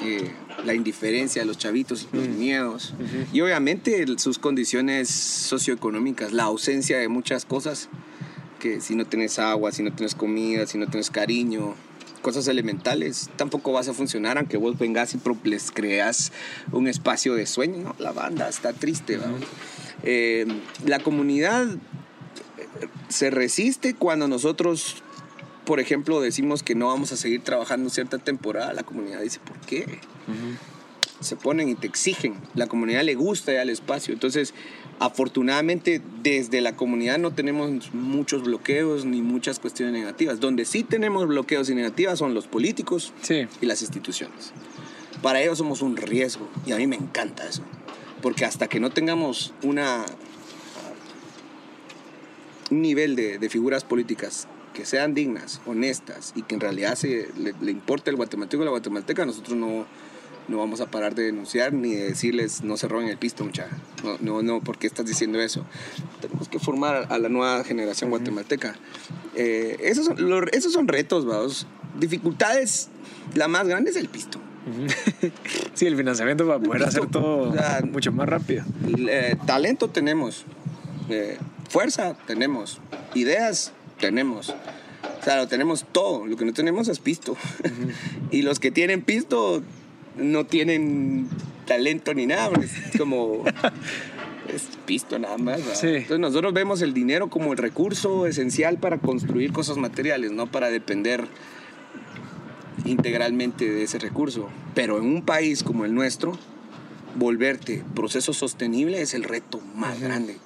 eh, la indiferencia de los chavitos, los miedos. Y obviamente sus condiciones socioeconómicas, la ausencia de muchas cosas. Que si no tienes agua, si no tienes comida, si no tienes cariño, cosas elementales, tampoco vas a funcionar aunque vos vengas y les creas un espacio de sueño. No, la banda está triste. Eh, la comunidad eh, se resiste cuando nosotros, por ejemplo, decimos que no vamos a seguir trabajando cierta temporada. La comunidad dice, ¿por qué? Se ponen y te exigen. La comunidad le gusta ya el espacio. Entonces, Afortunadamente, desde la comunidad no tenemos muchos bloqueos ni muchas cuestiones negativas. Donde sí tenemos bloqueos y negativas son los políticos y las instituciones. Para ellos somos un riesgo y a mí me encanta eso. Porque hasta que no tengamos una, un nivel de, figuras políticas que sean dignas, honestas y que en realidad se, le, le importe el guatemalteco o la guatemalteca, nosotros no, no vamos a parar de denunciar ni de decirles no se roben el pisto, mucha. No, no, no, ¿por qué estás diciendo eso? Tenemos que formar a la nueva generación guatemalteca. Eh, esos, son, esos son retos, vamos. Dificultades, la más grande es el pisto. sí, el financiamiento para poder hacer todo mucho más rápido. Eh, talento tenemos, eh, fuerza tenemos, ideas tenemos. O sea, lo tenemos todo. Lo que no tenemos es pisto. <laughs> y los que tienen pisto no tienen talento ni nada, es como <laughs> es pisto nada más. Entonces nosotros vemos el dinero como el recurso esencial para construir cosas materiales, no para depender integralmente de ese recurso. Pero en un país como el nuestro, volverte proceso sostenible es el reto más grande.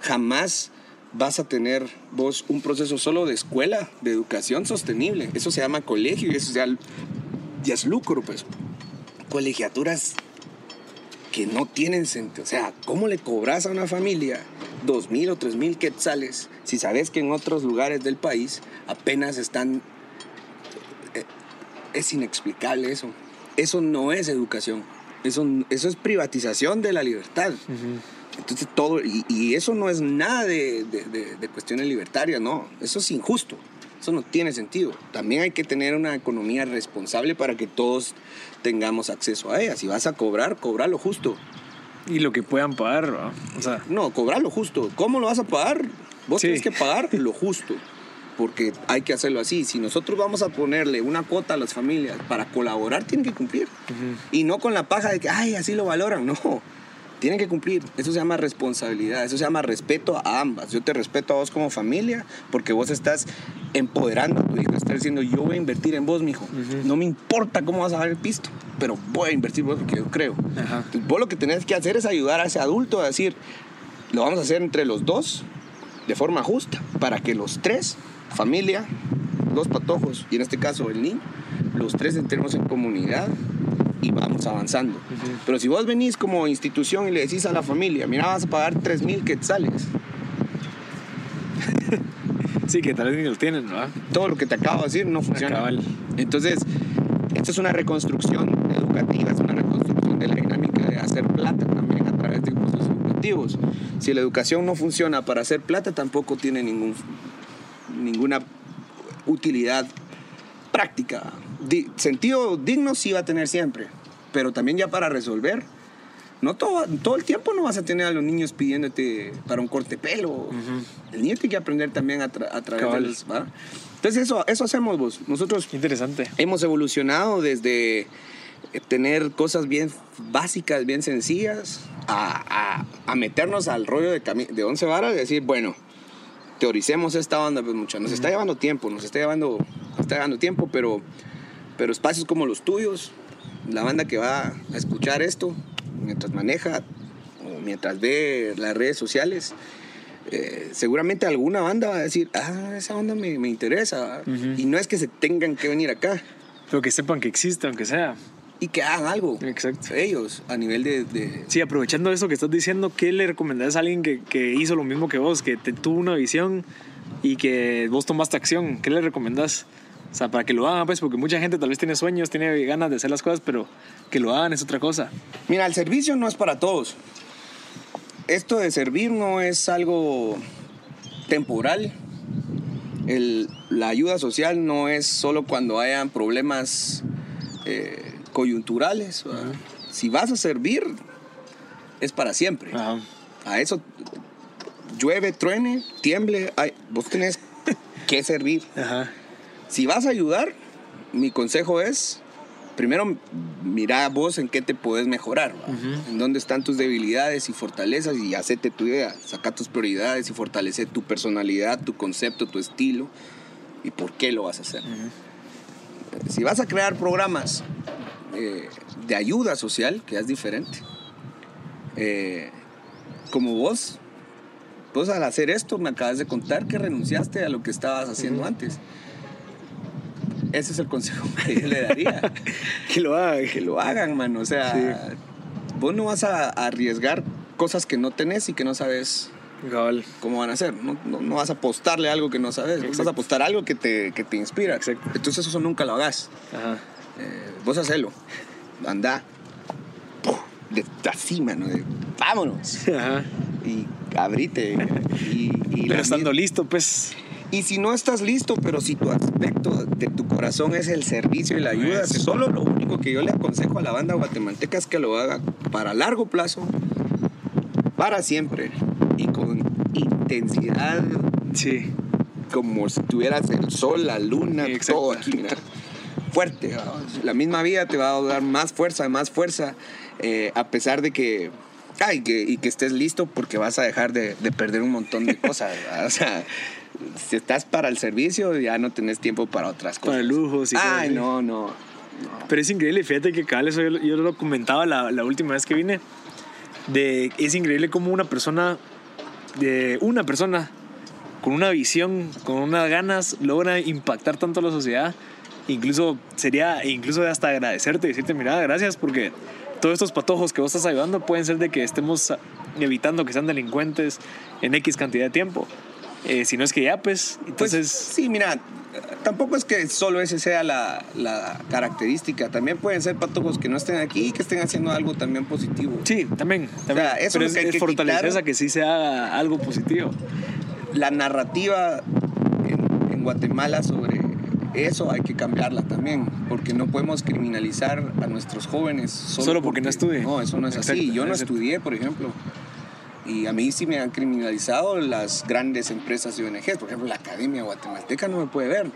Jamás vas a tener vos un proceso solo de escuela, de educación sostenible. Eso se llama colegio y eso ya, ya es lucro, pues colegiaturas que no tienen sentido. O sea, ¿cómo le cobras a una familia dos mil o tres mil quetzales si sabes que en otros lugares del país apenas están... Eh, es inexplicable eso. Eso no es educación. Eso, eso es privatización de la libertad. Entonces todo, y, eso no es nada de, de, de cuestiones libertarias, no. Eso es injusto. Eso no tiene sentido. También hay que tener una economía responsable para que todos tengamos acceso a ella. Si vas a cobrar, cobra lo justo. Y lo que puedan pagar, ¿no? O sea... No, cobrar lo justo. ¿Cómo lo vas a pagar? Vos tienes que pagar lo justo. Porque hay que hacerlo así. Si nosotros vamos a ponerle una cuota a las familias para colaborar, tienen que cumplir. Y no con la paja de que, ay, así lo valoran. No tienen que cumplir. Eso se llama responsabilidad, eso se llama respeto a ambas. Yo te respeto a vos como familia porque vos estás empoderando a tu hijo, estás diciendo yo voy a invertir en vos, mijo. No me importa cómo vas a dar el pisto, pero voy a invertir vos porque yo creo. vos lo que tenés que hacer es ayudar a ese adulto a decir, lo vamos a hacer entre los dos de forma justa para que los tres, familia, dos patojos y en este caso el niño, los tres entremos en comunidad y vamos avanzando. Pero si vos venís como institución y le decís a la familia, mira, vas a pagar 3 mil quetzales. Sí, que tal vez ni lo tienen, ¿no? Todo lo que te acabo de decir no funciona. Entonces, esta es una reconstrucción educativa, es una reconstrucción de la dinámica de hacer plata también a través de cursos educativos. Si la educación no funciona para hacer plata, tampoco tiene ningún, ninguna utilidad práctica sentido digno sí va a tener siempre, pero también ya para resolver. No todo, todo el tiempo no vas a tener a los niños pidiéndote para un corte pelo. El niño tiene que aprender también a, través de los... Entonces eso, eso hacemos vos. Nosotros Interesante. hemos evolucionado desde eh, tener cosas bien básicas, bien sencillas, a, a, meternos al rollo de, de 11 varas y decir, bueno, teoricemos esta banda, pues mucha. Nos está llevando tiempo, nos está llevando, nos está llevando tiempo, pero pero espacios como los tuyos, la banda que va a escuchar esto mientras maneja o mientras ve las redes sociales, eh, seguramente alguna banda va a decir, ah, esa banda me, interesa. Y no es que se tengan que venir acá. Pero que sepan que existe, aunque sea. Y que hagan algo. Exacto. Ellos, a nivel de, Sí, aprovechando eso que estás diciendo, ¿qué le recomendás a alguien que, que hizo lo mismo que vos, que te, tuvo una visión y que vos tomaste acción? ¿Qué le recomendás? O sea, para que lo hagan, pues, porque mucha gente tal vez tiene sueños, tiene ganas de hacer las cosas, pero que lo hagan es otra cosa. Mira, el servicio no es para todos. Esto de servir no es algo temporal. la ayuda social no es solo cuando hayan problemas eh, coyunturales. Si vas a servir, es para siempre. A eso llueve, truene, tiemble, vos tenés que servir. Ajá. Si vas a ayudar, mi consejo es, primero mira vos en qué te puedes mejorar, en dónde están tus debilidades y fortalezas y hacete tu idea, saca tus prioridades y fortalece tu personalidad, tu concepto, tu estilo y por qué lo vas a hacer. Si vas a crear programas eh, de ayuda social, que es diferente, eh, como vos, vos al hacer esto me acabas de contar que renunciaste a lo que estabas haciendo antes. Ese es el consejo que yo le daría. <laughs> Que lo hagan. que lo hagan, mano. O sea, vos no vas a arriesgar cosas que no tenés y que no sabes cómo van a ser. No, no- no vas a apostarle algo que no sabes. Vas a apostar algo que te, que te inspira. Exacto. Entonces eso nunca lo hagas. Ajá. Eh, vos hacelo. Anda. Puf, De así, mano. de vámonos. Ajá. Y abrite. Y, y Pero estando listo, pues. Y si no estás listo, pero si tu aspecto de tu corazón es el servicio y la ayuda, Eso. solo lo único que yo le aconsejo a la banda guatemalteca es que lo haga para largo plazo, para siempre y con intensidad Sí. como si tuvieras el sol, la luna, Exacto. todo aquí, mira. Fuerte. La misma vida te va a dar más fuerza, más fuerza, eh, a pesar de que, ay, que, y que estés listo porque vas a dejar de, de perder un montón de cosas. ¿verdad? O sea, <laughs> si estás para el servicio, ya no tenés tiempo para otras cosas. Para lujos y cosas Ay, así. no, no. Pero es increíble, fíjate que cabal, eso yo, yo lo comentaba la, la última vez que vine. De, es increíble cómo una persona, de una persona con una visión, con unas ganas, logra impactar tanto a la sociedad. Incluso sería, incluso hasta agradecerte, decirte, mira, gracias porque todos estos patojos que vos estás ayudando pueden ser de que estemos evitando que sean delincuentes en X cantidad de tiempo. Eh, si no es que ya, pues, Pues, entonces... sí, mira, tampoco es que solo ese sea la, la característica. También pueden ser patojos que no estén aquí y que estén haciendo algo también positivo. Sí, también. también. sea, eso Pero es que hay es que fortalecer quitar. a que sí se haga algo positivo. la narrativa en, en Guatemala sobre eso hay que cambiarla también, porque no podemos criminalizar a nuestros jóvenes solo, Solo porque no estudie. No, eso no es así. Yo no estudié, por ejemplo. Y a mí sí me han criminalizado las grandes empresas y ONGs. Por ejemplo, la Academia Guatemalteca no me puede ver.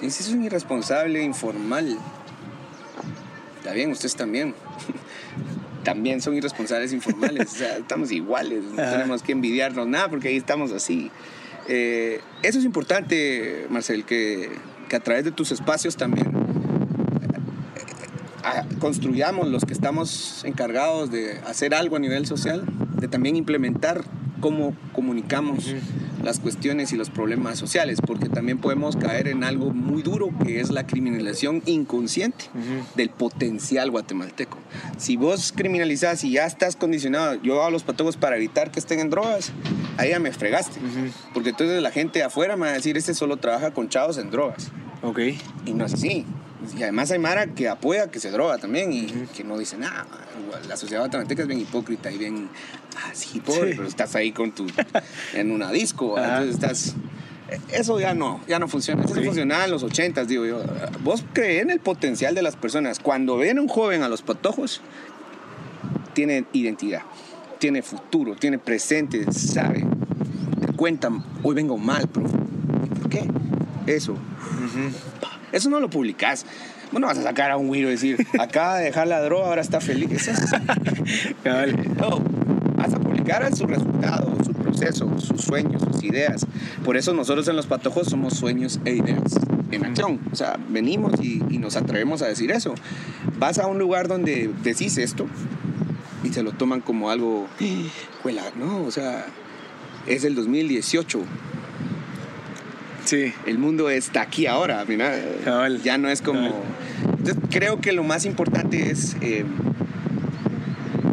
Y si es un irresponsable, informal. Está bien, ustedes también. <laughs> también son irresponsables informales. o sea, <laughs> estamos iguales. No tenemos que envidiarnos nada porque ahí estamos así. Eh, eso es importante, Marcel, que, que a través de tus espacios también eh, construyamos los que estamos encargados de hacer algo a nivel social, de también implementar cómo comunicamos las cuestiones y los problemas sociales, porque también podemos caer en algo muy duro que es la criminalización inconsciente del potencial guatemalteco. Si vos criminalizás y ya estás condicionado, yo hago los patojos para evitar que estén en drogas, ahí ya me fregaste, porque entonces la gente afuera me va a decir, este solo trabaja con chavos en drogas. Ok. Y no es así. Y además hay Mara que apoya que se droga también y que no dice nada. La sociedad guatemalteca es bien hipócrita y bien pobre, Sí. pero estás ahí con tu <laughs> en una disco, entonces estás eso ya no, ya no funciona. Eso Ok. funcionaba en los ochentas, digo yo. Vos crees en el potencial de las personas. Cuando ven a un joven a los patojos, tiene identidad, tiene futuro, tiene presente, sabe. Te cuentan, hoy vengo mal, profe. ¿Y ¿Por qué? Eso. Eso no lo publicás. Vos no vas a sacar a un güiro y decir, acaba de dejar la droga, ahora está feliz. No, vas a publicar su resultado, su proceso, sus sueños, sus ideas. Por eso nosotros en Los Patojos somos sueños e ideas en acción. O sea, venimos y, y nos atrevemos a decir eso. Vas a un lugar donde decís esto y se lo toman como algo, "Juela", no, o sea, es el 2018. Sí. El mundo está aquí ahora, mira, Cabal. ya no es como... Cabal. Entonces creo que lo más importante es eh,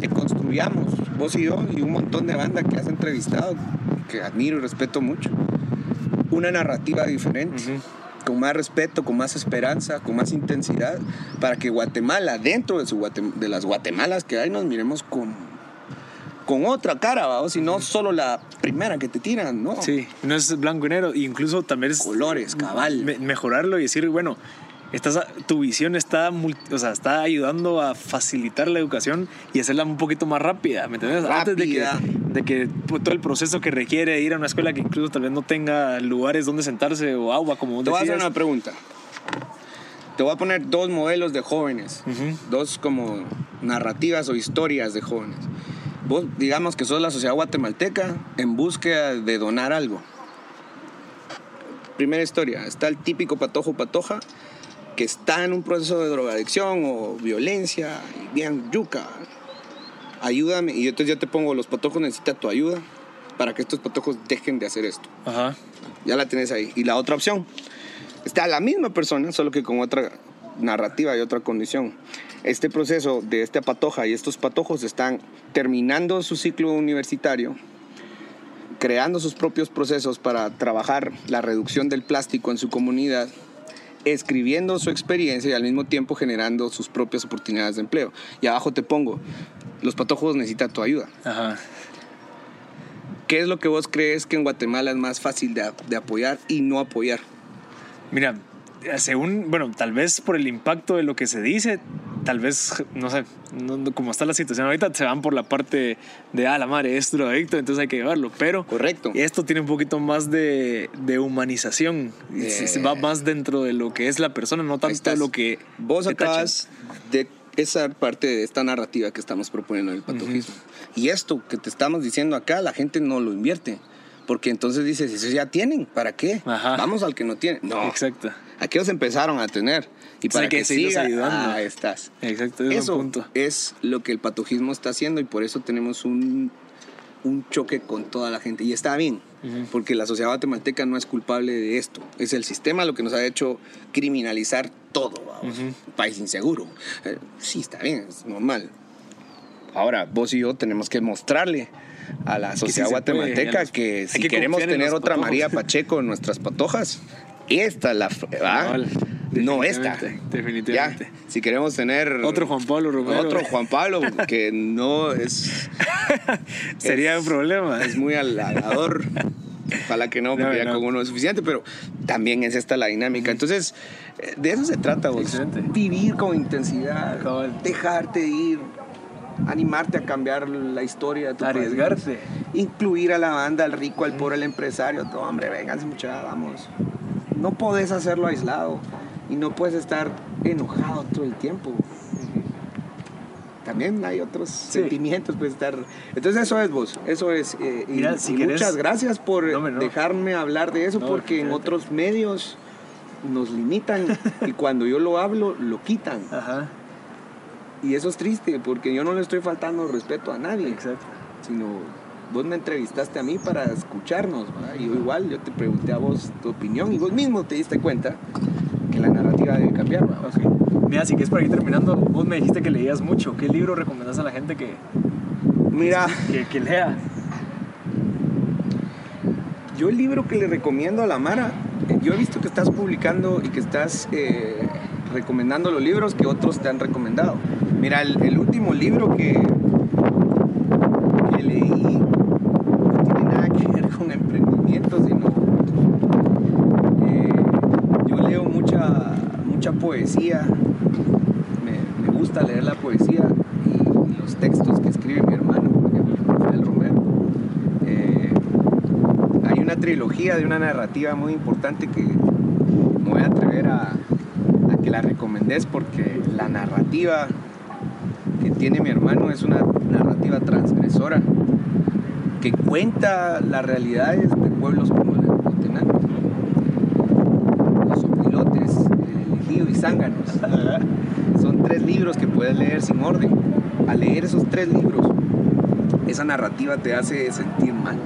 que construyamos, vos y yo y un montón de banda que has entrevistado, que admiro y respeto mucho, una narrativa diferente, con más respeto, con más esperanza, con más intensidad, para que Guatemala, dentro de, su Guatem- de las Guatemalas que hay, nos miremos con, con otra cara, ¿vamos? y no solo la primera que te tiran, ¿no? Sí, no es blanco y negro. Incluso también es Colores, cabal. me- mejorarlo y decir, bueno, estás a- tu visión está, o sea, está ayudando a facilitar la educación y hacerla un poquito más rápida, ¿me entiendes? Antes de que, de que todo el proceso que requiere ir a una escuela que incluso tal vez no tenga lugares donde sentarse o agua, como Te voy a hacer una pregunta. te voy a poner dos modelos de jóvenes, dos como narrativas o historias de jóvenes. Vos digamos que sos la sociedad guatemalteca en búsqueda de donar algo. Primera historia, está el típico patojo patoja que está en un proceso de drogadicción o violencia y bien yuca. Ayúdame y entonces ya te pongo los patojos necesitan tu ayuda para que estos patojos dejen de hacer esto. Ajá. Ya la tenés ahí. Y la otra opción, está la misma persona, solo que con otra narrativa y otra condición. Este proceso de esta patoja y estos patojos están terminando su ciclo universitario, creando sus propios procesos para trabajar la reducción del plástico en su comunidad, escribiendo su experiencia y al mismo tiempo generando sus propias oportunidades de empleo. Y abajo te pongo, los patojos necesitan tu ayuda. Ajá. ¿Qué es lo que vos crees que en Guatemala es más fácil de, de apoyar y no apoyar? Mira, según, bueno, tal vez por el impacto de lo que se dice, tal vez, no sé, no, como está la situación ahorita, se van por la parte de, ah, la madre es drogadicto, entonces hay que llevarlo. Pero Correcto. esto tiene un poquito más de, de humanización. Eh. Se- se va más dentro de lo que es la persona, no tanto estás. lo que. Vos acabas de esa parte de esta narrativa que estamos proponiendo del patojismo. Y esto que te estamos diciendo acá, la gente no lo invierte. Porque entonces dices, eso ya tienen, ¿para qué? Ajá. Vamos al que no tiene. No, Exacto. aquellos empezaron a tener. Y para que que, seguirlos siga, ayudando. ahí estás. Exacto, es Eso punto. es lo que el patojismo está haciendo y por eso tenemos un, un choque con toda la gente. Y está bien, porque la sociedad guatemalteca no es culpable de esto. Es el sistema lo que nos ha hecho criminalizar todo. país inseguro. Eh, sí, está bien, es normal. Ahora, vos y yo tenemos que mostrarle a la sociedad guatemalteca los- que si que queremos tener otra. María Pacheco en nuestras patojas, esta es la... ¿va? Cabal, No esta. definitivamente. Ya, si queremos tener... Otro Juan Pablo Romero. Otro Juan Pablo, <laughs> que no es, <laughs> Sería es- un problema. es muy halagador. Ojalá que no, porque No, ya con uno es suficiente, pero también es esta la dinámica. Entonces, eh, de eso se trata, vos. Excelente. Vivir con intensidad, Cabal. dejarte ir, animarte a cambiar la historia de tu país. Arriesgarse. Incluir a la banda, al rico, al pobre, al empresario. Todo, hombre, vénganse muchachos, vamos. No podés hacerlo aislado y no puedes estar enojado todo el tiempo. También hay otros sentimientos, puedes estar... Entonces eso es vos, eso es... eh, y- Mira, si y querés- muchas gracias por No, hombre, no. dejarme hablar de eso, No, porque en otros medios nos limitan <laughs> y cuando yo lo hablo, lo quitan. Ajá. Y eso es triste, porque yo no le estoy faltando respeto a nadie Exacto. sino vos me entrevistaste a mí para escucharnos, ¿verdad? Y yo igual, yo te pregunté a vos tu opinión y vos mismo te diste cuenta que la narrativa debe cambiar, ¿verdad? Mira, si quieres para ir terminando, vos me dijiste que leías mucho. ¿Qué libro recomendás a la gente que, Mira, que, que lea? yo el libro que le recomiendo a la Mara, eh, yo he visto que estás publicando y que estás eh, recomendando los libros que otros te han recomendado. Mira, el, el último libro que, que leí no tiene nada que ver con emprendimiento, sino eh, yo leo mucha, mucha poesía, me, gusta leer la poesía y los textos que escribe mi hermano, por Rafael Romero. Eh, hay una trilogía de una narrativa muy importante que me voy a atrever a, que la recomendés porque la narrativa que tiene mi hermano es una narrativa transgresora que cuenta las realidades de pueblos como el de Huehuetenango, los opilotes, el elegido y zánganos. Son tres libros que puedes leer sin orden. Al leer esos tres libros, esa narrativa te hace sentir mal.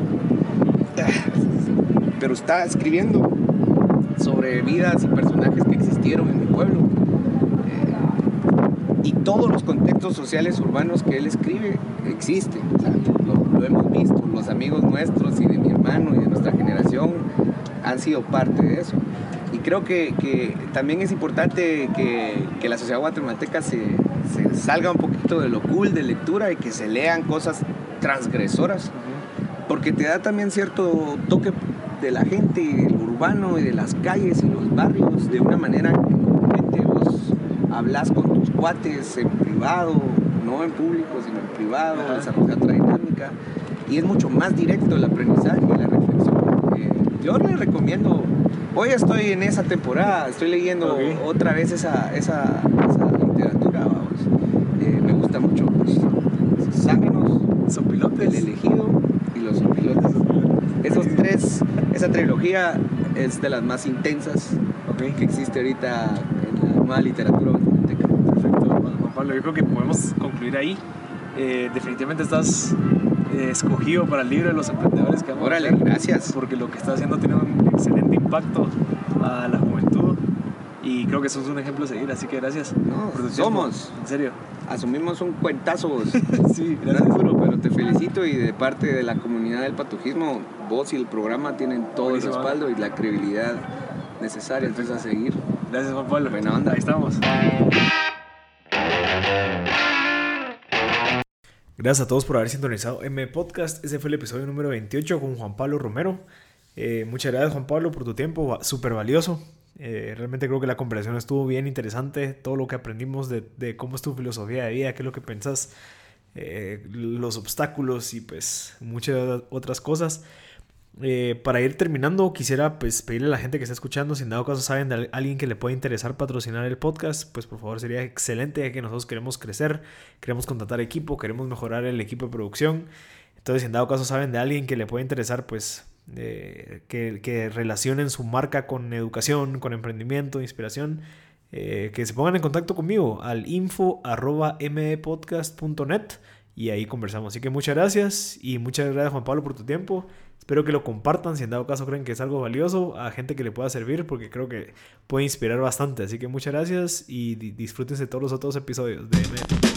Pero está escribiendo sobre vidas y personajes que existieron en mi pueblo. Eh, y todos los contextos sociales urbanos que él escribe existen. Lo hemos visto. Los amigos nuestros y de mi hermano y de nuestra generación han sido parte de eso. Creo que, que también es importante que, que la sociedad guatemalteca se, se salga un poquito de lo cool de lectura y que se lean cosas transgresoras porque te da también cierto toque de la gente, y del urbano y de las calles y los barrios de una manera que comúnmente vos hablas con tus cuates en privado, no en público, sino en privado, Ajá. desarrollar otra dinámica y es mucho más directo el aprendizaje y la reflexión. Eh, yo le recomiendo. Hoy estoy en esa temporada, estoy leyendo otra vez esa, esa, literatura, vamos. Eh, me gusta mucho. Pues, Sopilotes. El elegido y los sopilotes. Esos tres, esa trilogía es de las más intensas que existe ahorita en la nueva literatura Perfecto, Juan Pablo. Yo creo que podemos concluir ahí. Eh, definitivamente estás eh, escogido para el libro de los emprendedores que vamos Órale, gracias. Porque lo que estás haciendo tiene un excelente impacto a la juventud y creo que sos un ejemplo a seguir, así que gracias. No, somos. En serio. Asumimos un cuentazo vos. <laughs> sí, gracias. duro, pero te felicito y de parte de la comunidad del patujismo, vos y el programa tienen todo el respaldo y la credibilidad necesaria, entonces a seguir. Gracias Juan Pablo. Buena onda. Ahí estamos. Gracias a todos por haber sintonizado M Podcast. Ese fue el episodio número 28 con Juan Pablo Romero. Eh, muchas gracias Juan Pablo por tu tiempo, súper valioso. Eh, realmente creo que la conversación estuvo bien interesante. Todo lo que aprendimos de, cómo es tu filosofía de vida, qué es lo que pensás, eh, los obstáculos y pues muchas otras cosas. Eh, para ir terminando, quisiera pues pedirle a la gente que está escuchando, si en dado caso saben de alguien que le puede interesar patrocinar el podcast, pues por favor sería excelente, ya que nosotros queremos crecer, queremos contratar equipo, queremos mejorar el equipo de producción. Entonces, si en dado caso saben de alguien que le puede interesar, pues eh, que, que, relacionen su marca con educación, con emprendimiento, inspiración, eh, que se pongan en contacto conmigo al info mpodcast.net y ahí conversamos. Así que muchas gracias y muchas gracias Juan Pablo por tu tiempo. Espero que lo compartan si en dado caso creen que es algo valioso a gente que le pueda servir porque creo que puede inspirar bastante. Así que muchas gracias y disfrútense todos los otros episodios de